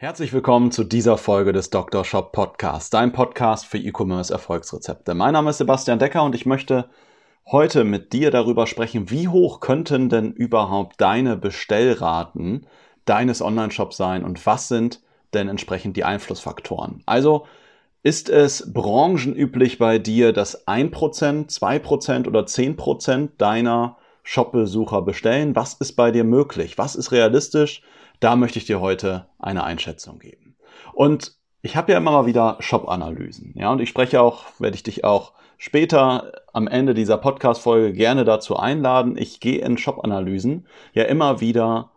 Herzlich willkommen zu dieser Folge des Dr. Shop Podcasts, dein Podcast für E-Commerce Erfolgsrezepte. Mein Name ist Sebastian Decker und ich möchte heute mit dir darüber sprechen, wie hoch könnten denn überhaupt deine Bestellraten deines Online-Shops sein und was sind denn entsprechend die Einflussfaktoren. Also ist es branchenüblich bei dir, dass 1%, 2% oder 10% deiner Shop-Besucher bestellen? Was ist bei dir möglich? Was ist realistisch? Da möchte ich dir heute eine Einschätzung geben. Und ich habe ja immer mal wieder Shop-Analysen. Ja, und ich spreche auch, werde ich dich auch später am Ende dieser Podcast-Folge gerne dazu einladen. Ich gehe in Shop-Analysen ja immer wieder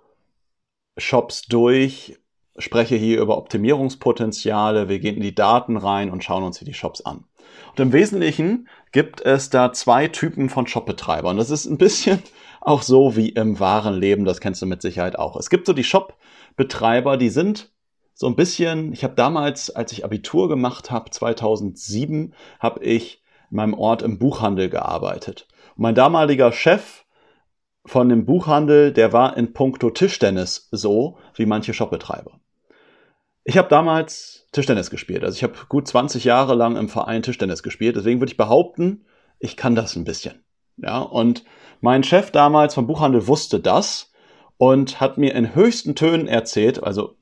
Shops durch spreche hier über Optimierungspotenziale, wir gehen in die Daten rein und schauen uns hier die Shops an. Und im Wesentlichen gibt es da zwei Typen von Shopbetreibern. Das ist ein bisschen auch so wie im wahren Leben, das kennst du mit Sicherheit auch. Es gibt so die Shopbetreiber, die sind so ein bisschen, ich habe damals, als ich Abitur gemacht habe, 2007, habe ich in meinem Ort im Buchhandel gearbeitet. Und mein damaliger Chef von dem Buchhandel, der war in puncto Tischtennis so wie manche Shopbetreiber. Ich habe damals Tischtennis gespielt. Also ich habe gut 20 Jahre lang im Verein Tischtennis gespielt. Deswegen würde ich behaupten, ich kann das ein bisschen. Ja, und mein Chef damals vom Buchhandel wusste das und hat mir in höchsten Tönen erzählt, also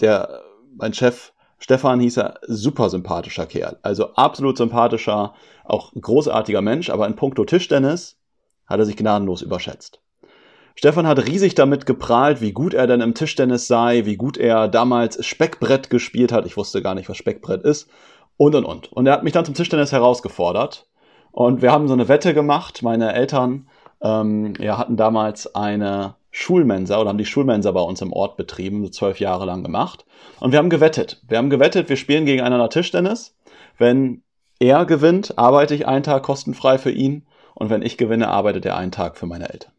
der, mein Chef Stefan hieß er, super sympathischer Kerl. Also absolut sympathischer, auch großartiger Mensch, aber in puncto Tischtennis hat er sich gnadenlos überschätzt. Stefan hat riesig damit geprahlt, wie gut er denn im Tischtennis sei, wie gut er damals Speckbrett gespielt hat. Ich wusste gar nicht, was Speckbrett ist. Und und und. Und er hat mich dann zum Tischtennis herausgefordert. Und wir haben so eine Wette gemacht. Meine Eltern ähm, ja, hatten damals eine Schulmensa oder haben die Schulmensa bei uns im Ort betrieben, so zwölf Jahre lang gemacht. Und wir haben gewettet. Wir haben gewettet, wir spielen gegeneinander Tischtennis. Wenn er gewinnt, arbeite ich einen Tag kostenfrei für ihn. Und wenn ich gewinne, arbeitet er einen Tag für meine Eltern.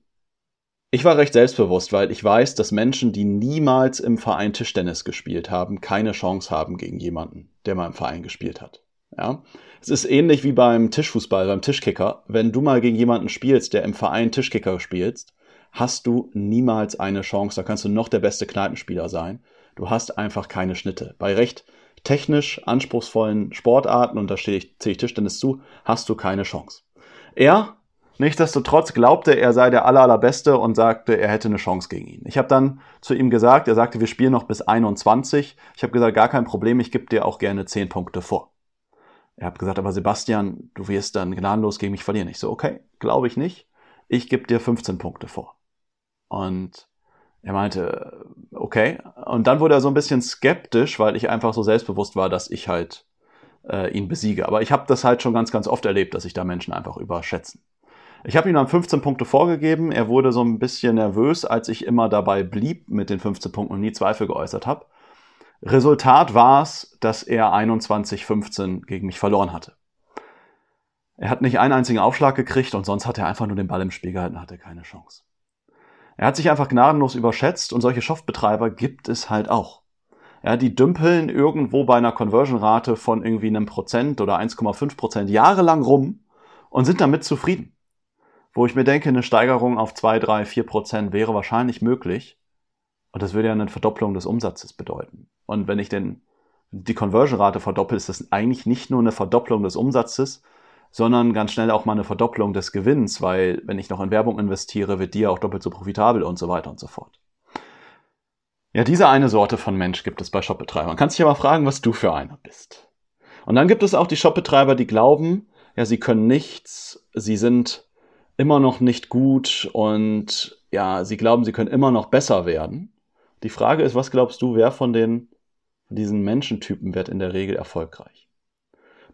Ich war recht selbstbewusst, weil ich weiß, dass Menschen, die niemals im Verein Tischtennis gespielt haben, keine Chance haben gegen jemanden, der mal im Verein gespielt hat. Ja? Es ist ähnlich wie beim Tischfußball, beim Tischkicker. Wenn du mal gegen jemanden spielst, der im Verein Tischkicker spielst, hast du niemals eine Chance. Da kannst du noch der beste Kneipenspieler sein. Du hast einfach keine Schnitte. Bei recht technisch anspruchsvollen Sportarten, und da stehe ich, zähle ich Tischtennis zu, hast du keine Chance. Er Nichtsdestotrotz glaubte er sei der aller, allerbeste und sagte, er hätte eine Chance gegen ihn. Ich habe dann zu ihm gesagt, er sagte, wir spielen noch bis 21. Ich habe gesagt, gar kein Problem, ich gebe dir auch gerne 10 Punkte vor. Er hat gesagt, aber Sebastian, du wirst dann gnadenlos gegen mich verlieren. Ich so, okay, glaube ich nicht. Ich gebe dir 15 Punkte vor. Und er meinte, okay. Und dann wurde er so ein bisschen skeptisch, weil ich einfach so selbstbewusst war, dass ich halt äh, ihn besiege. Aber ich habe das halt schon ganz, ganz oft erlebt, dass sich da Menschen einfach überschätzen. Ich habe ihm dann 15 Punkte vorgegeben. Er wurde so ein bisschen nervös, als ich immer dabei blieb mit den 15 Punkten und nie Zweifel geäußert habe. Resultat war es, dass er 21-15 gegen mich verloren hatte. Er hat nicht einen einzigen Aufschlag gekriegt und sonst hat er einfach nur den Ball im Spiel gehalten und hatte keine Chance. Er hat sich einfach gnadenlos überschätzt und solche Shopbetreiber gibt es halt auch. Ja, die dümpeln irgendwo bei einer Conversion-Rate von irgendwie einem Prozent oder 1,5 Prozent jahrelang rum und sind damit zufrieden wo ich mir denke, eine Steigerung auf 2, 3, 4 Prozent wäre wahrscheinlich möglich. Und das würde ja eine Verdopplung des Umsatzes bedeuten. Und wenn ich denn die Conversion-Rate verdoppel, ist das eigentlich nicht nur eine Verdopplung des Umsatzes, sondern ganz schnell auch mal eine Verdopplung des Gewinns, weil wenn ich noch in Werbung investiere, wird die ja auch doppelt so profitabel und so weiter und so fort. Ja, diese eine Sorte von Mensch gibt es bei Shopbetreibern. Man kann sich aber fragen, was du für einer bist. Und dann gibt es auch die Shopbetreiber, die glauben, ja, sie können nichts, sie sind immer noch nicht gut und ja, sie glauben, sie können immer noch besser werden. Die Frage ist, was glaubst du, wer von den von diesen Menschentypen wird in der Regel erfolgreich?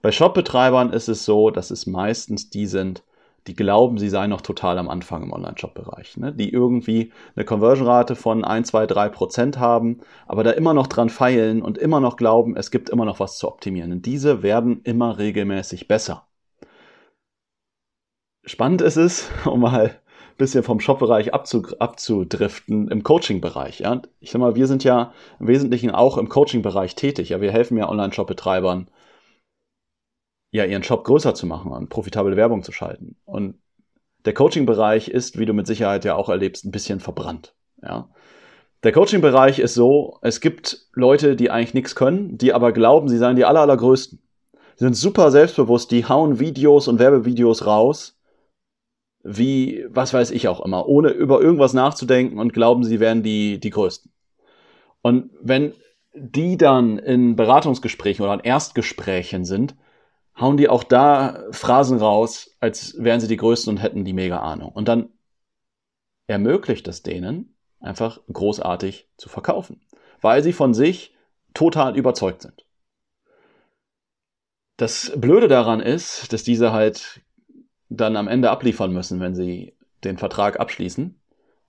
Bei Shopbetreibern ist es so, dass es meistens die sind, die glauben, sie seien noch total am Anfang im Online-Shop-Bereich, ne? die irgendwie eine Conversion-Rate von 1, 2, 3 Prozent haben, aber da immer noch dran feilen und immer noch glauben, es gibt immer noch was zu optimieren. Und diese werden immer regelmäßig besser. Spannend ist es, um mal bisschen vom Shop-Bereich abzudriften, im Coaching-Bereich. Ja? Ich sag mal, wir sind ja im Wesentlichen auch im Coaching-Bereich tätig. Ja? Wir helfen ja Online-Shop-Betreibern, ja, ihren Shop größer zu machen und profitable Werbung zu schalten. Und der Coaching-Bereich ist, wie du mit Sicherheit ja auch erlebst, ein bisschen verbrannt. Ja. Der Coaching-Bereich ist so, es gibt Leute, die eigentlich nichts können, die aber glauben, sie seien die aller, allergrößten. Sie sind super selbstbewusst, die hauen Videos und Werbevideos raus, wie, was weiß ich auch immer, ohne über irgendwas nachzudenken und glauben, sie wären die, die Größten. Und wenn die dann in Beratungsgesprächen oder in Erstgesprächen sind, hauen die auch da Phrasen raus, als wären sie die Größten und hätten die mega Ahnung. Und dann ermöglicht es denen, einfach großartig zu verkaufen, weil sie von sich total überzeugt sind. Das Blöde daran ist, dass diese halt dann am Ende abliefern müssen, wenn sie den Vertrag abschließen.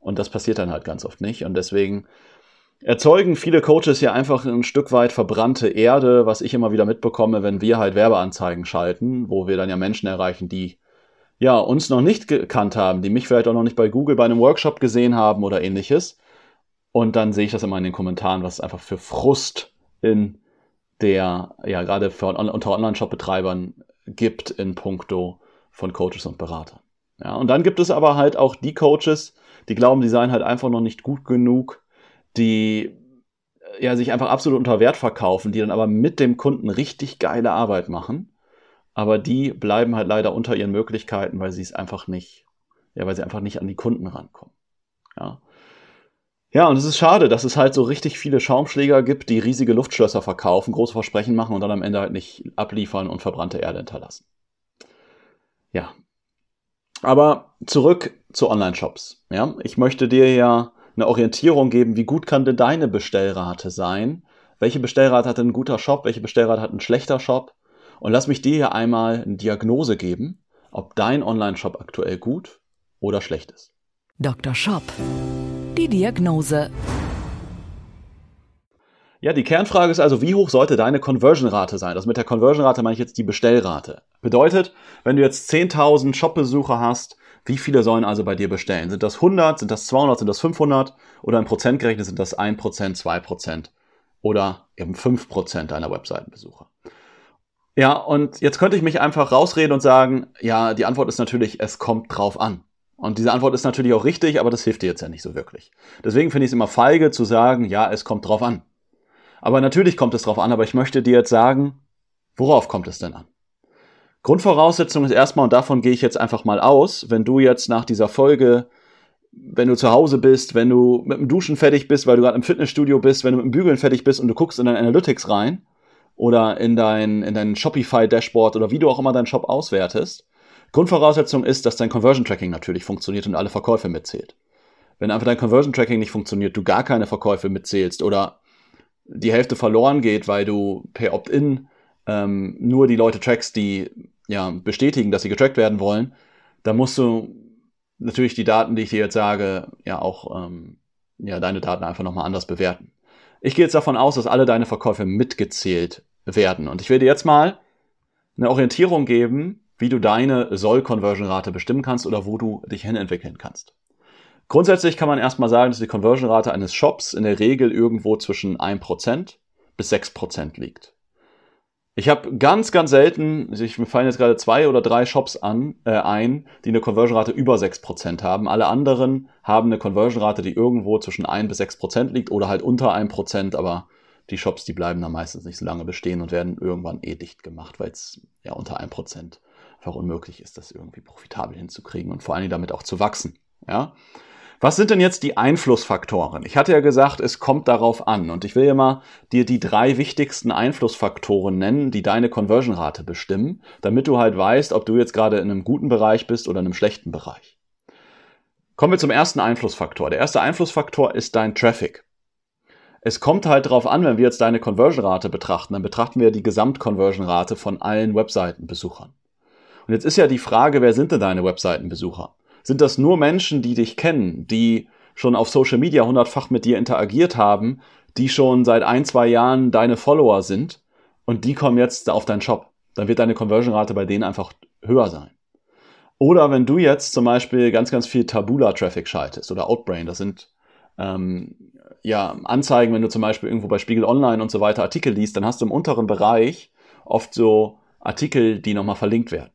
Und das passiert dann halt ganz oft nicht. Und deswegen erzeugen viele Coaches ja einfach ein Stück weit verbrannte Erde, was ich immer wieder mitbekomme, wenn wir halt Werbeanzeigen schalten, wo wir dann ja Menschen erreichen, die ja uns noch nicht gekannt haben, die mich vielleicht auch noch nicht bei Google bei einem Workshop gesehen haben oder ähnliches. Und dann sehe ich das immer in den Kommentaren, was einfach für Frust in der, ja, gerade für, unter Online-Shop-Betreibern gibt in puncto von Coaches und Beratern. Ja, und dann gibt es aber halt auch die Coaches, die glauben, die seien halt einfach noch nicht gut genug, die ja sich einfach absolut unter Wert verkaufen, die dann aber mit dem Kunden richtig geile Arbeit machen. Aber die bleiben halt leider unter ihren Möglichkeiten, weil sie es einfach nicht, ja, weil sie einfach nicht an die Kunden rankommen. Ja. Ja, und es ist schade, dass es halt so richtig viele Schaumschläger gibt, die riesige Luftschlösser verkaufen, große Versprechen machen und dann am Ende halt nicht abliefern und verbrannte Erde hinterlassen. Ja. Aber zurück zu Online-Shops. Ja, ich möchte dir ja eine Orientierung geben, wie gut kann denn deine Bestellrate sein? Welche Bestellrate hat ein guter Shop? Welche Bestellrate hat ein schlechter Shop? Und lass mich dir hier einmal eine Diagnose geben, ob dein Online-Shop aktuell gut oder schlecht ist. Dr. Shop. Die Diagnose. Ja, die Kernfrage ist also, wie hoch sollte deine Conversion-Rate sein? Also mit der Conversion-Rate meine ich jetzt die Bestellrate. Bedeutet, wenn du jetzt 10.000 Shop-Besucher hast, wie viele sollen also bei dir bestellen? Sind das 100, sind das 200, sind das 500 oder in Prozent gerechnet sind das 1%, 2% oder eben 5% deiner Webseitenbesucher? Ja, und jetzt könnte ich mich einfach rausreden und sagen, ja, die Antwort ist natürlich, es kommt drauf an. Und diese Antwort ist natürlich auch richtig, aber das hilft dir jetzt ja nicht so wirklich. Deswegen finde ich es immer feige zu sagen, ja, es kommt drauf an. Aber natürlich kommt es drauf an, aber ich möchte dir jetzt sagen, worauf kommt es denn an? Grundvoraussetzung ist erstmal, und davon gehe ich jetzt einfach mal aus, wenn du jetzt nach dieser Folge, wenn du zu Hause bist, wenn du mit dem Duschen fertig bist, weil du gerade im Fitnessstudio bist, wenn du mit dem Bügeln fertig bist und du guckst in dein Analytics rein oder in dein, in dein Shopify-Dashboard oder wie du auch immer deinen Shop auswertest, Grundvoraussetzung ist, dass dein Conversion Tracking natürlich funktioniert und alle Verkäufe mitzählt. Wenn einfach dein Conversion Tracking nicht funktioniert, du gar keine Verkäufe mitzählst oder die Hälfte verloren geht, weil du per Opt-in ähm, nur die Leute trackst, die ja, bestätigen, dass sie getrackt werden wollen, dann musst du natürlich die Daten, die ich dir jetzt sage, ja auch ähm, ja, deine Daten einfach nochmal anders bewerten. Ich gehe jetzt davon aus, dass alle deine Verkäufe mitgezählt werden. Und ich werde jetzt mal eine Orientierung geben, wie du deine Soll-Conversion-Rate bestimmen kannst oder wo du dich hinentwickeln kannst. Grundsätzlich kann man erstmal sagen, dass die Conversion-Rate eines Shops in der Regel irgendwo zwischen 1% bis 6% liegt. Ich habe ganz, ganz selten, ich, mir fallen jetzt gerade zwei oder drei Shops an, äh, ein, die eine Conversion-Rate über 6% haben. Alle anderen haben eine Conversion-Rate, die irgendwo zwischen 1 bis 6% liegt oder halt unter 1%, aber die Shops, die bleiben dann meistens nicht so lange bestehen und werden irgendwann eh dicht gemacht, weil es ja unter 1% einfach unmöglich ist, das irgendwie profitabel hinzukriegen und vor allen Dingen damit auch zu wachsen. Ja. Was sind denn jetzt die Einflussfaktoren? Ich hatte ja gesagt, es kommt darauf an. Und ich will ja mal dir die drei wichtigsten Einflussfaktoren nennen, die deine Conversion-Rate bestimmen, damit du halt weißt, ob du jetzt gerade in einem guten Bereich bist oder in einem schlechten Bereich. Kommen wir zum ersten Einflussfaktor. Der erste Einflussfaktor ist dein Traffic. Es kommt halt darauf an, wenn wir jetzt deine Conversion-Rate betrachten, dann betrachten wir die Gesamtconversion-Rate von allen Webseitenbesuchern. Und jetzt ist ja die Frage, wer sind denn deine Webseitenbesucher? Sind das nur Menschen, die dich kennen, die schon auf Social Media hundertfach mit dir interagiert haben, die schon seit ein, zwei Jahren deine Follower sind und die kommen jetzt auf deinen Shop? Dann wird deine Conversion-Rate bei denen einfach höher sein. Oder wenn du jetzt zum Beispiel ganz, ganz viel Tabula-Traffic schaltest oder Outbrain, das sind ähm, ja Anzeigen, wenn du zum Beispiel irgendwo bei Spiegel Online und so weiter Artikel liest, dann hast du im unteren Bereich oft so Artikel, die nochmal verlinkt werden.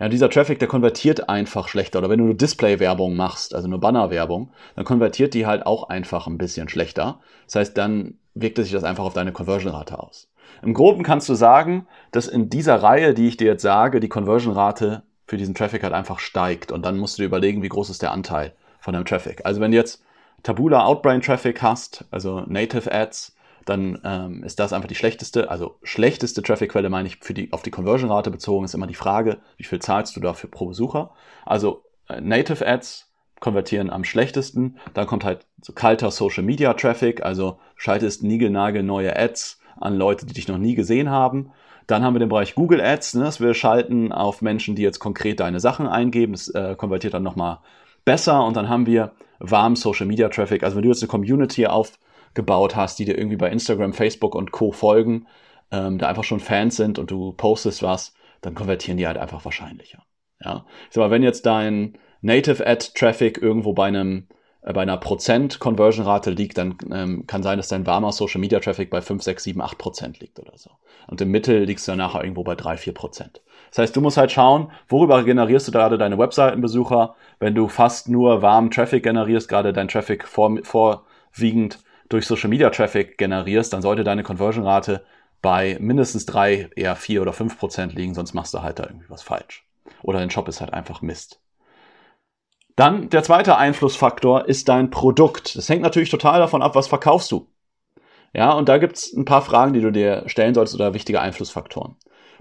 Ja, dieser Traffic, der konvertiert einfach schlechter. Oder wenn du nur Display-Werbung machst, also nur Banner-Werbung, dann konvertiert die halt auch einfach ein bisschen schlechter. Das heißt, dann wirkt sich das einfach auf deine Conversion-Rate aus. Im Groben kannst du sagen, dass in dieser Reihe, die ich dir jetzt sage, die Conversion-Rate für diesen Traffic halt einfach steigt. Und dann musst du dir überlegen, wie groß ist der Anteil von dem Traffic. Also wenn du jetzt Tabula Outbrain Traffic hast, also Native Ads, dann ähm, ist das einfach die schlechteste, also schlechteste Traffic-Quelle, meine ich, für die, auf die Conversion-Rate bezogen, ist immer die Frage, wie viel zahlst du dafür pro Besucher? Also äh, Native Ads konvertieren am schlechtesten, dann kommt halt so kalter Social Media Traffic, also schaltest niegelnagel neue Ads an Leute, die dich noch nie gesehen haben. Dann haben wir den Bereich Google Ads, ne, dass wir schalten auf Menschen, die jetzt konkret deine Sachen eingeben. Das äh, konvertiert dann nochmal besser. Und dann haben wir warm Social Media Traffic. Also wenn du jetzt eine Community aufgebaut hast, die dir irgendwie bei Instagram, Facebook und Co. folgen, ähm, da einfach schon Fans sind und du postest was, dann konvertieren die halt einfach wahrscheinlicher. Ja. Ich sag mal, wenn jetzt dein Native Ad Traffic irgendwo bei einem äh, bei einer Prozent-Conversion-Rate liegt, dann ähm, kann sein, dass dein warmer Social-Media-Traffic bei 5, 6, 7, 8 Prozent liegt oder so. Und im Mittel liegst du dann nachher irgendwo bei 3, 4 Prozent. Das heißt, du musst halt schauen, worüber generierst du gerade deine Webseitenbesucher. Wenn du fast nur warmen Traffic generierst, gerade dein Traffic vor, vorwiegend durch Social-Media-Traffic generierst, dann sollte deine Conversion-Rate bei mindestens 3, eher 4 oder 5 Prozent liegen, sonst machst du halt da irgendwie was falsch. Oder dein Shop ist halt einfach Mist. Dann der zweite Einflussfaktor ist dein Produkt. Das hängt natürlich total davon ab, was verkaufst du. Ja, und da gibt's ein paar Fragen, die du dir stellen solltest oder wichtige Einflussfaktoren.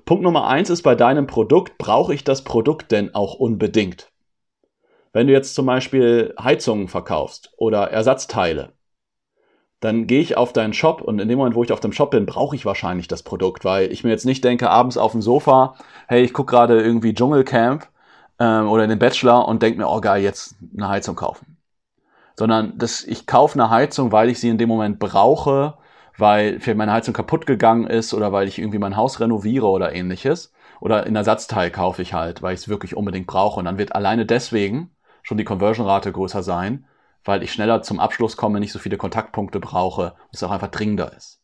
Punkt Nummer eins ist bei deinem Produkt, brauche ich das Produkt denn auch unbedingt? Wenn du jetzt zum Beispiel Heizungen verkaufst oder Ersatzteile, dann gehe ich auf deinen Shop und in dem Moment, wo ich auf dem Shop bin, brauche ich wahrscheinlich das Produkt, weil ich mir jetzt nicht denke, abends auf dem Sofa, hey, ich gucke gerade irgendwie Dschungelcamp ähm, oder den Bachelor und denke mir, oh geil, jetzt eine Heizung kaufen. Sondern das, ich kaufe eine Heizung, weil ich sie in dem Moment brauche, weil vielleicht meine Heizung kaputt gegangen ist oder weil ich irgendwie mein Haus renoviere oder ähnliches. Oder in Ersatzteil kaufe ich halt, weil ich es wirklich unbedingt brauche. Und dann wird alleine deswegen schon die Conversion-Rate größer sein, weil ich schneller zum Abschluss komme, nicht so viele Kontaktpunkte brauche, es auch einfach dringender ist.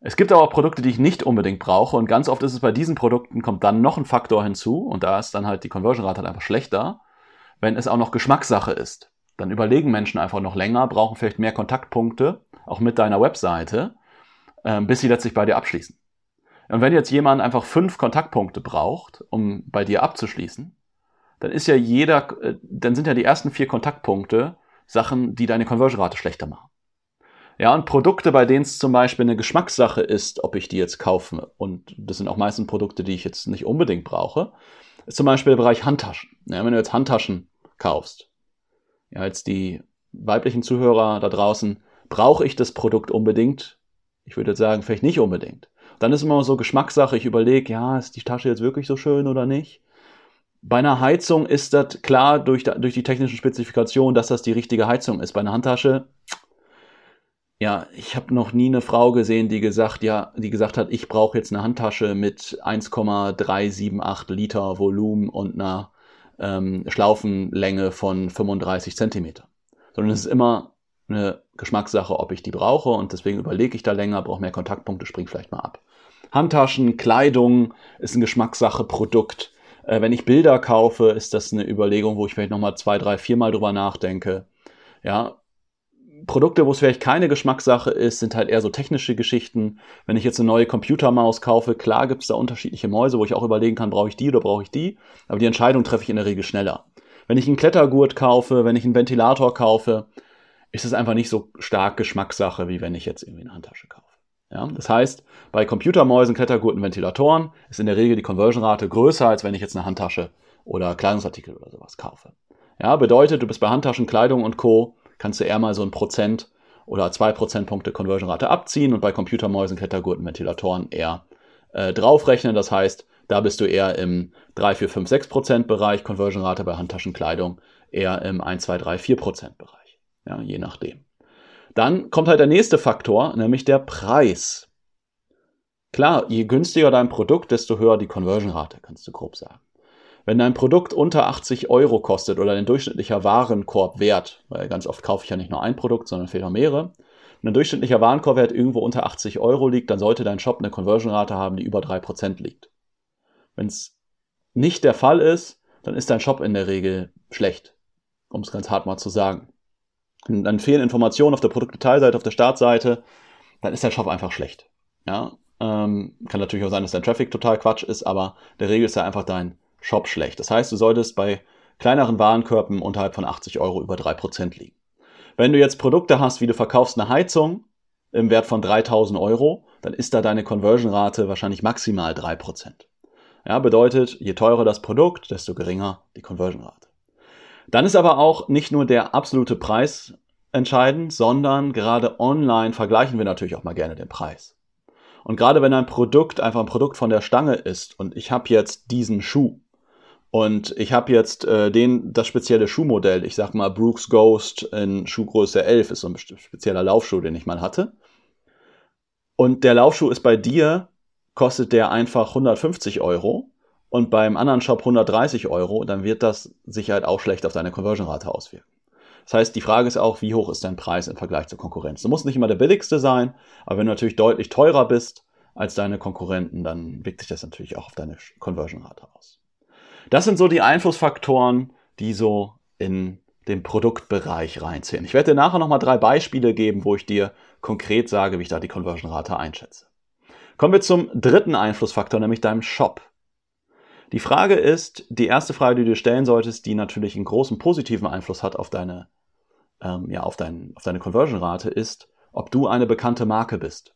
Es gibt aber auch Produkte, die ich nicht unbedingt brauche und ganz oft ist es bei diesen Produkten kommt dann noch ein Faktor hinzu und da ist dann halt die Conversion Rate halt einfach schlechter, wenn es auch noch Geschmackssache ist. Dann überlegen Menschen einfach noch länger, brauchen vielleicht mehr Kontaktpunkte, auch mit deiner Webseite, äh, bis sie letztlich bei dir abschließen. Und wenn jetzt jemand einfach fünf Kontaktpunkte braucht, um bei dir abzuschließen, dann ist ja jeder, äh, dann sind ja die ersten vier Kontaktpunkte Sachen, die deine Conversion Rate schlechter machen. Ja, und Produkte, bei denen es zum Beispiel eine Geschmackssache ist, ob ich die jetzt kaufe, und das sind auch meistens Produkte, die ich jetzt nicht unbedingt brauche, ist zum Beispiel der Bereich Handtaschen. Ja, wenn du jetzt Handtaschen kaufst, ja, jetzt die weiblichen Zuhörer da draußen, brauche ich das Produkt unbedingt? Ich würde jetzt sagen, vielleicht nicht unbedingt. Dann ist immer so Geschmackssache, ich überlege, ja, ist die Tasche jetzt wirklich so schön oder nicht? Bei einer Heizung ist das klar durch, durch die technischen Spezifikationen, dass das die richtige Heizung ist. Bei einer Handtasche ja, ich habe noch nie eine Frau gesehen, die gesagt, ja, die gesagt hat, ich brauche jetzt eine Handtasche mit 1,378 Liter Volumen und einer ähm, Schlaufenlänge von 35 Zentimeter. Sondern es ist immer eine Geschmackssache, ob ich die brauche und deswegen überlege ich da länger, brauche mehr Kontaktpunkte, spring vielleicht mal ab. Handtaschen, Kleidung ist eine Geschmackssache, Produkt. Äh, wenn ich Bilder kaufe, ist das eine Überlegung, wo ich vielleicht nochmal zwei, drei, viermal drüber nachdenke. Ja, Produkte, wo es vielleicht keine Geschmackssache ist, sind halt eher so technische Geschichten. Wenn ich jetzt eine neue Computermaus kaufe, klar gibt es da unterschiedliche Mäuse, wo ich auch überlegen kann, brauche ich die oder brauche ich die. Aber die Entscheidung treffe ich in der Regel schneller. Wenn ich einen Klettergurt kaufe, wenn ich einen Ventilator kaufe, ist es einfach nicht so stark Geschmackssache, wie wenn ich jetzt irgendwie eine Handtasche kaufe. Ja, das heißt, bei Computermäusen, Klettergurten, Ventilatoren ist in der Regel die Conversion-Rate größer, als wenn ich jetzt eine Handtasche oder Kleidungsartikel oder sowas kaufe. Ja, bedeutet, du bist bei Handtaschen, Kleidung und Co kannst du eher mal so ein Prozent oder zwei Prozentpunkte Conversion-Rate abziehen und bei Computermäusen, Klettergurten, Ventilatoren eher äh, draufrechnen. Das heißt, Da bist du eher im 3, 4, 5, 6 Prozent Bereich, Conversion-Rate bei Handtaschenkleidung eher im 1, 2, 3, 4 Prozent Bereich. Ja, je nachdem. Dann kommt halt der nächste Faktor, nämlich der Preis. Klar, je günstiger dein Produkt, desto höher die Conversion-Rate, kannst du grob sagen. Wenn dein Produkt unter 80 Euro kostet oder ein durchschnittlicher Warenkorbwert, weil ganz oft kaufe ich ja nicht nur ein Produkt, sondern vielleicht auch mehrere, wenn ein durchschnittlicher Warenkorbwert irgendwo unter 80 Euro liegt, dann sollte dein Shop eine Conversion-Rate haben, die über 3% liegt. Wenn es nicht der Fall ist, dann ist dein Shop in der Regel schlecht, um es ganz hart mal zu sagen. Und dann fehlen Informationen auf der Produktdetailseite, auf der Startseite, dann ist dein Shop einfach schlecht. Ja, ähm, kann natürlich auch sein, dass dein Traffic total Quatsch ist, aber der Regel ist ja einfach dein Shop schlecht. Das heißt, du solltest bei kleineren Warenkörben unterhalb von 80 Euro über 3% liegen. Wenn du jetzt Produkte hast, wie du verkaufst eine Heizung im Wert von 3000 Euro, dann ist da deine Conversion-Rate wahrscheinlich maximal 3%. Ja, bedeutet, je teurer das Produkt, desto geringer die Conversion-Rate. Dann ist aber auch nicht nur der absolute Preis entscheidend, sondern gerade online vergleichen wir natürlich auch mal gerne den Preis. Und gerade wenn ein Produkt einfach ein Produkt von der Stange ist und ich habe jetzt diesen Schuh und ich habe jetzt äh, den, das spezielle Schuhmodell, ich sag mal Brooks Ghost in Schuhgröße 11, ist so ein spezieller Laufschuh, den ich mal hatte. Und der Laufschuh ist bei dir kostet der einfach 150 Euro und beim anderen Shop 130 Euro, dann wird das sich halt auch schlecht auf deine Conversion-Rate auswirken. Das heißt, die Frage ist auch, wie hoch ist dein Preis im Vergleich zur Konkurrenz? Du musst nicht immer der billigste sein, aber wenn du natürlich deutlich teurer bist als deine Konkurrenten, dann wirkt sich das natürlich auch auf deine Conversion-Rate aus. Das sind so die Einflussfaktoren, die so in den Produktbereich reinziehen. Ich werde dir nachher nochmal drei Beispiele geben, wo ich dir konkret sage, wie ich da die Conversion-Rate einschätze. Kommen wir zum dritten Einflussfaktor, nämlich deinem Shop. Die Frage ist, die erste Frage, die du dir stellen solltest, die natürlich einen großen positiven Einfluss hat auf deine, ähm, ja, auf, dein, auf deine Conversion-Rate, ist, ob du eine bekannte Marke bist.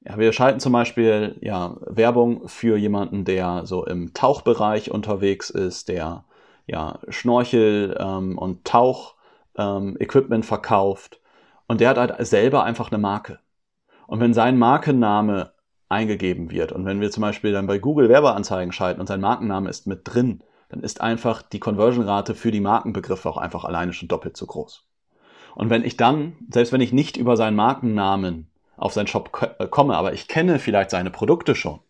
Ja, wir schalten zum Beispiel ja, Werbung für jemanden, der so im Tauchbereich unterwegs ist, der ja, Schnorchel ähm, und Tauch-Equipment ähm, verkauft. Und der hat halt selber einfach eine Marke. Und wenn sein Markenname eingegeben wird und wenn wir zum Beispiel dann bei Google Werbeanzeigen schalten und sein Markenname ist mit drin, dann ist einfach die Conversion-Rate für die Markenbegriffe auch einfach alleine schon doppelt so groß. Und wenn ich dann, selbst wenn ich nicht über seinen Markennamen auf seinen Shop äh, komme, aber ich kenne vielleicht seine Produkte schon,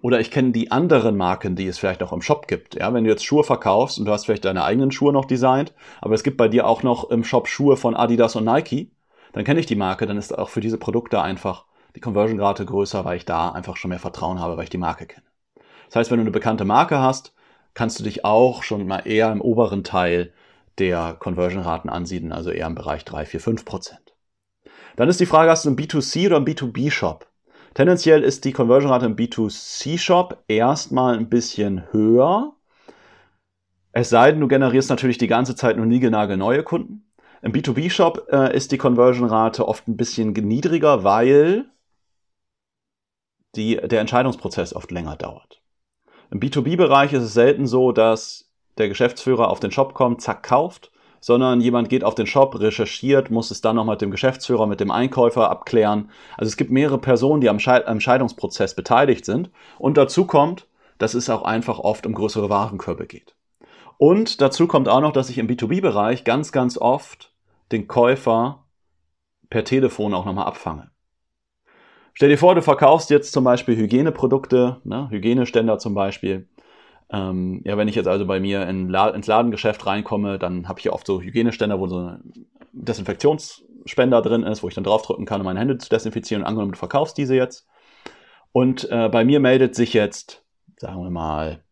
oder ich kenne die anderen Marken, die es vielleicht auch im Shop gibt. Ja, wenn du jetzt Schuhe verkaufst und du hast vielleicht deine eigenen Schuhe noch designt, aber es gibt bei dir auch noch im Shop Schuhe von Adidas und Nike, dann kenne ich die Marke, dann ist auch für diese Produkte einfach die Conversion-Rate größer, weil ich da einfach schon mehr Vertrauen habe, weil ich die Marke kenne. Das heißt, wenn du eine bekannte Marke hast, kannst du dich auch schon mal eher im oberen Teil der Conversion-Raten ansiedeln, also eher im Bereich 3, 4, 5 Prozent. Dann ist die Frage, hast du einen B2C oder einen B2B-Shop? Tendenziell ist die Conversion-Rate im B2C-Shop erstmal ein bisschen höher. Es sei denn, du generierst natürlich die ganze Zeit nur niegelnagel neue Kunden. Im B2B-Shop äh, ist die Conversion-Rate oft ein bisschen niedriger, weil die, der Entscheidungsprozess oft länger dauert. Im B2B-Bereich ist es selten so, dass der Geschäftsführer auf den Shop kommt, zack, kauft, sondern jemand geht auf den Shop, recherchiert, muss es dann noch mit dem Geschäftsführer, mit dem Einkäufer abklären. Also es gibt mehrere Personen, die am Entscheidungsprozess beteiligt sind. Und dazu kommt, dass es auch einfach oft um größere Warenkörbe geht. Und dazu kommt auch noch, dass ich im B2B-Bereich ganz, ganz oft den Käufer per Telefon auch nochmal abfange. Stell dir vor, du verkaufst jetzt zum Beispiel Hygieneprodukte, ne, Hygieneständer zum Beispiel. Ähm, ja, wenn ich jetzt also bei mir in La ins Ladengeschäft reinkomme, dann habe ich ja oft so Hygieneständer, wo so ein Desinfektionsspender drin ist, wo ich dann draufdrücken kann, um meine Hände zu desinfizieren. Angenommen, du verkaufst diese jetzt. Und äh, bei mir meldet sich jetzt, sagen wir mal,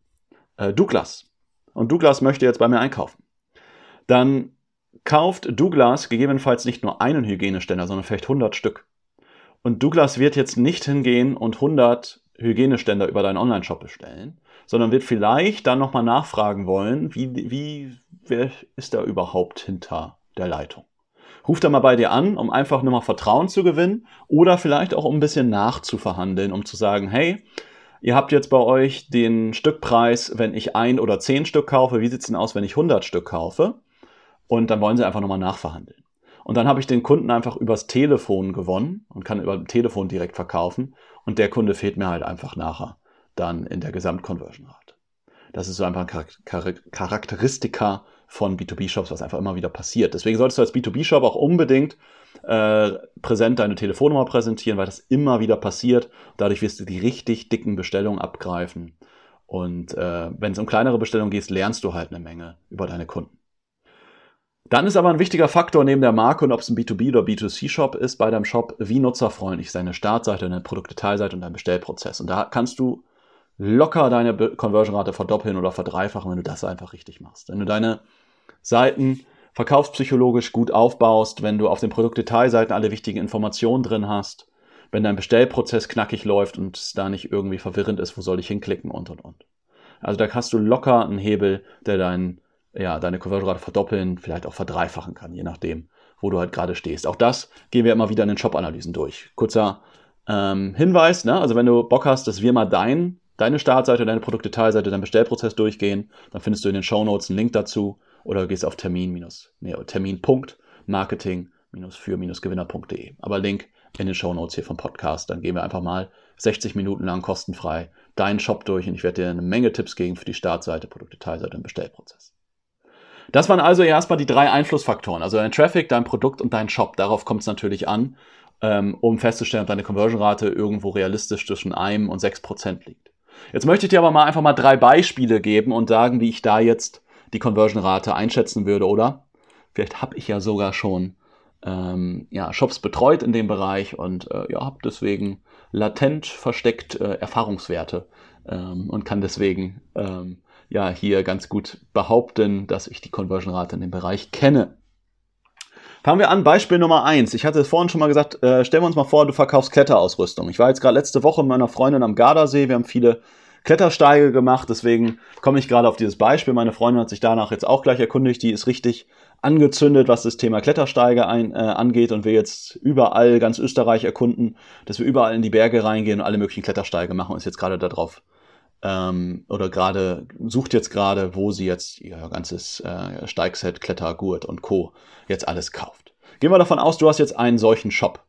äh, Douglas. Und Douglas möchte jetzt bei mir einkaufen. Dann kauft Douglas gegebenenfalls nicht nur einen Hygieneständer, sondern vielleicht 100 Stück. Und Douglas wird jetzt nicht hingehen und 100 Hygieneständer über deinen Online-Shop bestellen, sondern wird vielleicht dann nochmal nachfragen wollen, wie, wie, wer ist da überhaupt hinter der Leitung? Ruft er mal bei dir an, um einfach nur mal Vertrauen zu gewinnen oder vielleicht auch um ein bisschen nachzuverhandeln, um zu sagen, hey, ihr habt jetzt bei euch den Stückpreis, wenn ich ein oder zehn Stück kaufe, wie sieht's denn aus, wenn ich 100 Stück kaufe? Und dann wollen sie einfach nochmal nachverhandeln. Und dann habe ich den Kunden einfach übers Telefon gewonnen und kann über Telefon direkt verkaufen. Und der Kunde fehlt mir halt einfach nachher dann in der Gesamtconversion-Rate. Das ist so einfach ein Charakteristika von B2B-Shops, was einfach immer wieder passiert. Deswegen solltest du als B2B-Shop auch unbedingt äh, präsent deine Telefonnummer präsentieren, weil das immer wieder passiert. Dadurch wirst du die richtig dicken Bestellungen abgreifen. Und äh, wenn es um kleinere Bestellungen geht, lernst du halt eine Menge über deine Kunden. Dann ist aber ein wichtiger Faktor neben der Marke und ob es ein B2B oder B2C-Shop ist bei deinem Shop, wie nutzerfreundlich seine Startseite, deine Produktdetailseite und dein Bestellprozess. Und da kannst du locker deine Conversion-Rate verdoppeln oder verdreifachen, wenn du das einfach richtig machst. Wenn du deine Seiten verkaufspsychologisch gut aufbaust, wenn du auf den Produktdetailseiten alle wichtigen Informationen drin hast, wenn dein Bestellprozess knackig läuft und es da nicht irgendwie verwirrend ist, wo soll ich hinklicken und und und. Also da hast du locker einen Hebel, der dein, ja, deine Conversion-Rate verdoppeln, vielleicht auch verdreifachen kann, je nachdem, wo du halt gerade stehst. Auch das gehen wir immer wieder in den Shop-Analysen durch. Kurzer ähm, Hinweis, ne? also wenn du Bock hast, dass wir mal dein, deine Startseite, deine Produktdetailseite, deinen Bestellprozess durchgehen, dann findest du in den Show Notes einen Link dazu oder gehst auf Termin minus, nee, Termin.marketing-für-gewinner.de. Aber Link in den Show Notes hier vom Podcast. Dann gehen wir einfach mal 60 Minuten lang kostenfrei deinen Shop durch und ich werde dir eine Menge Tipps geben für die Startseite, Produktdetailseite und Bestellprozess. Das waren also erstmal die drei Einflussfaktoren, also dein Traffic, dein Produkt und dein Shop. Darauf kommt es natürlich an, ähm, um festzustellen, ob deine Conversion-Rate irgendwo realistisch zwischen einem und sechs Prozent liegt. Jetzt möchte ich dir aber mal einfach mal drei Beispiele geben und sagen, wie ich da jetzt die Conversion-Rate einschätzen würde, oder? Vielleicht habe ich ja sogar schon ähm, ja, Shops betreut in dem Bereich und äh, ja, habe deswegen latent versteckt äh, Erfahrungswerte ähm, und kann deswegen ähm, ja hier ganz gut behaupten, dass ich die Conversion-Rate in dem Bereich kenne. Fangen wir an, Beispiel Nummer eins. Ich hatte es vorhin schon mal gesagt, äh, stellen wir uns mal vor, du verkaufst Kletterausrüstung. Ich war jetzt gerade letzte Woche mit meiner Freundin am Gardasee. Wir haben viele Klettersteige gemacht, deswegen komme ich gerade auf dieses Beispiel. Meine Freundin hat sich danach jetzt auch gleich erkundigt, die ist richtig angezündet, was das Thema Klettersteige ein, äh, angeht und wir jetzt überall ganz Österreich erkunden, dass wir überall in die Berge reingehen und alle möglichen Klettersteige machen und ist jetzt gerade darauf ähm, oder gerade sucht jetzt gerade, wo sie jetzt ihr ganzes äh, Steigset, Klettergurt und Co. jetzt alles kauft. Gehen wir davon aus, du hast jetzt einen solchen Shop.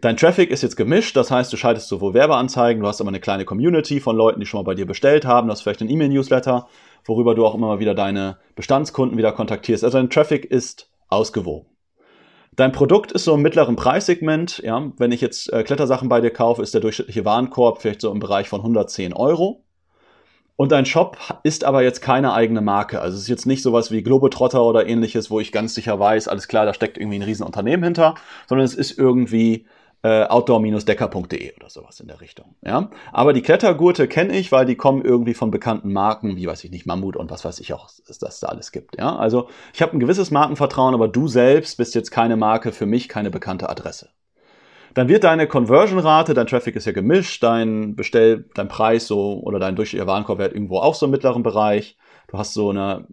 Dein Traffic ist jetzt gemischt, das heißt, du schaltest sowohl Werbeanzeigen, du hast aber eine kleine Community von Leuten, die schon mal bei dir bestellt haben, du hast vielleicht einen E-Mail-Newsletter, worüber du auch immer mal wieder deine Bestandskunden wieder kontaktierst. Also dein Traffic ist ausgewogen. Dein Produkt ist so im mittleren Preissegment. Ja, wenn ich jetzt äh, Klettersachen bei dir kaufe, ist der durchschnittliche Warenkorb vielleicht so im Bereich von 110 Euro. Und dein Shop ist aber jetzt keine eigene Marke. Also es ist jetzt nicht sowas wie Globetrotter oder ähnliches, wo ich ganz sicher weiß, alles klar, da steckt irgendwie ein Riesenunternehmen hinter, sondern es ist irgendwie äh, outdoor-decker.de oder sowas in der Richtung. Ja? Aber die Klettergurte kenne ich, weil die kommen irgendwie von bekannten Marken, wie weiß ich nicht, Mammut und was weiß ich auch, dass das da alles gibt. Ja? Also ich habe ein gewisses Markenvertrauen, aber du selbst bist jetzt keine Marke, für mich keine bekannte Adresse. Dann wird deine Conversion-Rate, dein Traffic ist ja gemischt, dein Bestell, dein Preis so oder dein durchschnittlicher Warenkorbwert irgendwo auch so im mittleren Bereich. Du hast so eine,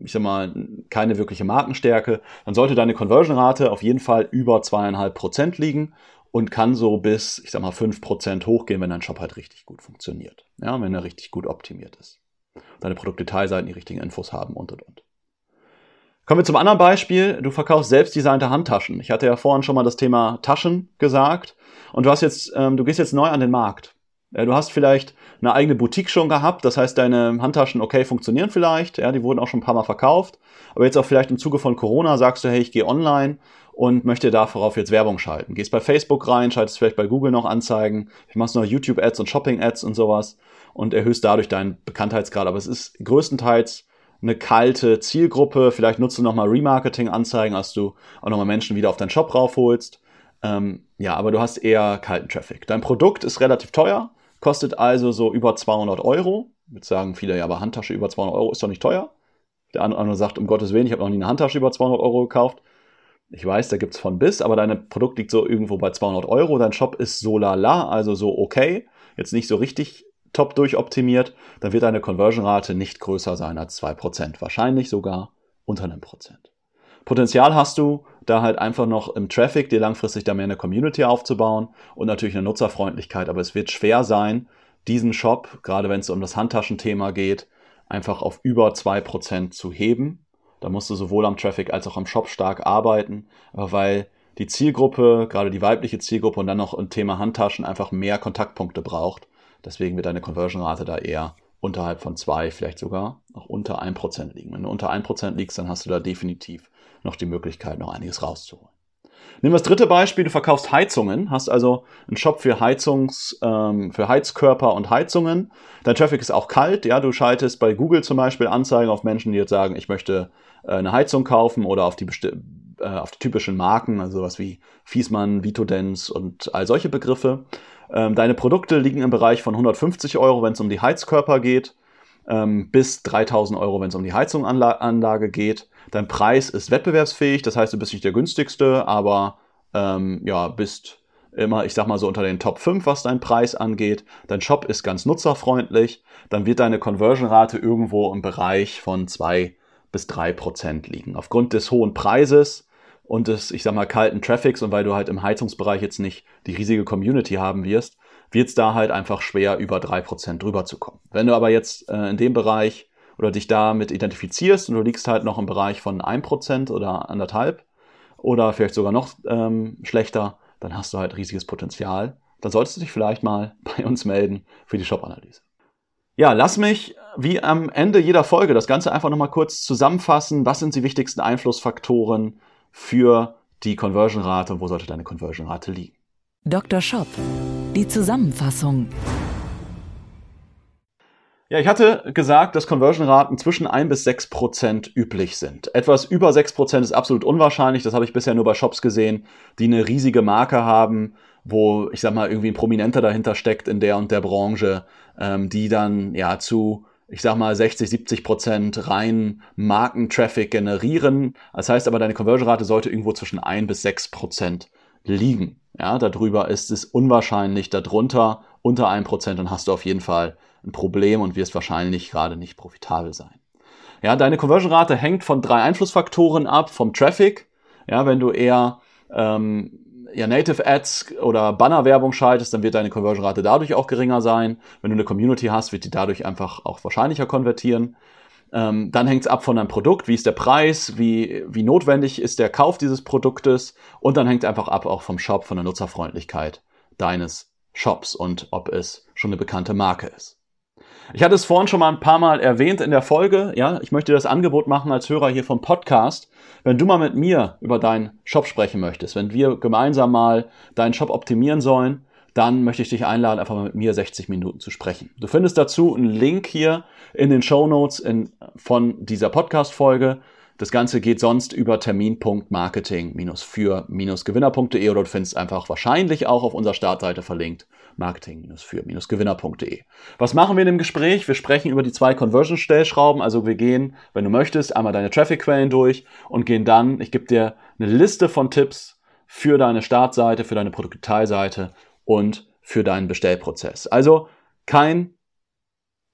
ich sag mal, keine wirkliche Markenstärke. Dann sollte deine Conversion-Rate auf jeden Fall über zweieinhalb Prozent liegen und kann so bis, ich sag mal, 5% hochgehen, wenn dein Shop halt richtig gut funktioniert. Ja, wenn er richtig gut optimiert ist. Deine Produktdetailseiten die richtigen Infos haben und und und. Kommen wir zum anderen Beispiel. Du verkaufst selbstdesignte Handtaschen. Ich hatte ja vorhin schon mal das Thema Taschen gesagt. Und du hast jetzt, ähm, du gehst jetzt neu an den Markt. Ja, du hast vielleicht eine eigene Boutique schon gehabt. Das heißt, deine Handtaschen, okay, funktionieren vielleicht. Ja, die wurden auch schon ein paar Mal verkauft. Aber jetzt auch vielleicht im Zuge von Corona sagst du, hey, ich gehe online und möchte darauf jetzt Werbung schalten. Gehst bei Facebook rein, schaltest vielleicht bei Google noch Anzeigen, machst noch YouTube-Ads und Shopping-Ads und sowas und erhöhst dadurch deinen Bekanntheitsgrad. Aber es ist größtenteils eine kalte Zielgruppe. Vielleicht nutzt du nochmal Remarketing-Anzeigen, als du auch nochmal Menschen wieder auf deinen Shop raufholst. Ähm, ja, aber du hast eher kalten Traffic. Dein Produkt ist relativ teuer, kostet also so über 200 Euro. Jetzt sagen viele, ja, aber Handtasche über 200 Euro ist doch nicht teuer. Der andere sagt, um Gottes Willen, ich habe noch nie eine Handtasche über 200 Euro gekauft. Ich weiß, da gibt's von bis, aber dein Produkt liegt so irgendwo bei 200 Euro. Dein Shop ist so lala, also so okay. Jetzt nicht so richtig top durchoptimiert. Dann wird deine Conversion-Rate nicht größer sein als 2%. Wahrscheinlich sogar unter einem Prozent. Potenzial hast du, da halt einfach noch im Traffic dir langfristig da mehr eine Community aufzubauen und natürlich eine Nutzerfreundlichkeit. Aber es wird schwer sein, diesen Shop, gerade wenn es um das Handtaschenthema geht, einfach auf über 2% zu heben Da musst du sowohl am Traffic als auch am Shop stark arbeiten, aber weil die Zielgruppe, gerade die weibliche Zielgruppe und dann noch ein Thema Handtaschen einfach mehr Kontaktpunkte braucht. Deswegen wird deine Conversion-Rate da eher unterhalb von zwei, vielleicht sogar noch unter ein Prozent liegen. Wenn du unter ein Prozent liegst, dann hast du da definitiv noch die Möglichkeit, noch einiges rauszuholen. Nehmen wir das dritte Beispiel, du verkaufst Heizungen, hast also einen Shop für Heizungs, ähm, für Heizkörper und Heizungen. Dein Traffic ist auch kalt, ja, du schaltest bei Google zum Beispiel Anzeigen auf Menschen, die jetzt sagen, ich möchte äh, eine Heizung kaufen oder auf die, äh, auf die typischen Marken, also sowas wie Fiesmann, Vitodens und all solche Begriffe. Ähm, deine Produkte liegen im Bereich von 150 Euro, wenn es um die Heizkörper geht, ähm, bis 3000 Euro, wenn es um die Heizunganlage geht. Dein Preis ist wettbewerbsfähig, das heißt, du bist nicht der günstigste, aber ähm, ja, bist immer, ich sag mal so, unter den Top 5, was dein Preis angeht. Dein Shop ist ganz nutzerfreundlich. Dann wird deine Conversion-Rate irgendwo im Bereich von 2 bis 3 Prozent liegen. Aufgrund des hohen Preises und des, ich sag mal, kalten Traffics und weil du halt im Heizungsbereich jetzt nicht die riesige Community haben wirst, wird es da halt einfach schwer, über 3 Prozent drüber zu kommen. Wenn du aber jetzt äh, in dem Bereich oder dich damit identifizierst und du liegst halt noch im Bereich von 1% oder anderthalb oder vielleicht sogar noch ähm, schlechter, dann hast du halt riesiges Potenzial. Dann solltest du dich vielleicht mal bei uns melden für die Shop-Analyse. Ja, lass mich wie am Ende jeder Folge das Ganze einfach nochmal kurz zusammenfassen. Was sind die wichtigsten Einflussfaktoren für die Conversion-Rate und wo sollte deine Conversion-Rate liegen? Dr. Shop, die Zusammenfassung. Ja, ich hatte gesagt, dass Conversion-Raten zwischen 1 bis 6 Prozent üblich sind. Etwas über 6 Prozent ist absolut unwahrscheinlich. Das habe ich bisher nur bei Shops gesehen, die eine riesige Marke haben, wo, ich sag mal, irgendwie ein Prominenter dahinter steckt in der und der Branche, ähm, die dann ja zu, ich sag mal, 60, 70 Prozent rein Markentraffic generieren. Das heißt aber, deine Conversion-Rate sollte irgendwo zwischen 1 bis 6 Prozent liegen. Ja, darüber ist es unwahrscheinlich, darunter unter 1 Prozent, dann hast du auf jeden Fall ein Problem und wirst wahrscheinlich gerade nicht profitabel sein. Ja, deine Conversion-Rate hängt von drei Einflussfaktoren ab, vom Traffic. Ja, wenn du eher ähm, ja, Native Ads oder Banner-Werbung schaltest, dann wird deine Conversion-Rate dadurch auch geringer sein. Wenn du eine Community hast, wird die dadurch einfach auch wahrscheinlicher konvertieren. Ähm, dann hängt es ab von deinem Produkt, wie ist der Preis, wie, wie notwendig ist der Kauf dieses Produktes und dann hängt es einfach ab auch vom Shop, von der Nutzerfreundlichkeit deines Shops und ob es schon eine bekannte Marke ist. Ich hatte es vorhin schon mal ein paar Mal erwähnt in der Folge. Ja, ich möchte das Angebot machen als Hörer hier vom Podcast. Wenn du mal mit mir über deinen Shop sprechen möchtest, wenn wir gemeinsam mal deinen Shop optimieren sollen, dann möchte ich dich einladen, einfach mal mit mir 60 Minuten zu sprechen. Du findest dazu einen Link hier in den Show Notes von dieser Podcast-Folge. Das Ganze geht sonst über termin.marketing-für-gewinner.de oder du findest einfach wahrscheinlich auch auf unserer Startseite verlinkt marketing-für-gewinner.de. Was machen wir in dem Gespräch? Wir sprechen über die zwei Conversion-Stellschrauben. Also wir gehen, wenn du möchtest, einmal deine Traffic-Quellen durch und gehen dann, ich gebe dir eine Liste von Tipps für deine Startseite, für deine Produktdetailseite und für deinen Bestellprozess. Also kein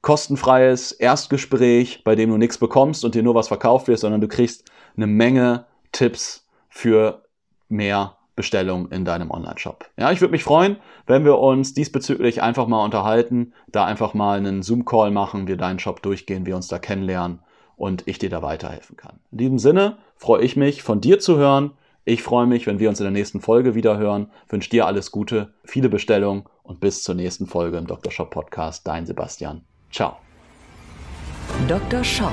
kostenfreies Erstgespräch, bei dem du nichts bekommst und dir nur was verkauft wird, sondern du kriegst eine Menge Tipps für mehr Bestellung in deinem Online-Shop. Ja, ich würde mich freuen, wenn wir uns diesbezüglich einfach mal unterhalten, da einfach mal einen Zoom-Call machen, wir deinen Shop durchgehen, wir uns da kennenlernen und ich dir da weiterhelfen kann. In diesem Sinne freue ich mich, von dir zu hören. Ich freue mich, wenn wir uns in der nächsten Folge wieder hören. Wünsche dir alles Gute, viele Bestellungen und bis zur nächsten Folge im Dr. Shop Podcast. Dein Sebastian. Ciao. Dr. Shop,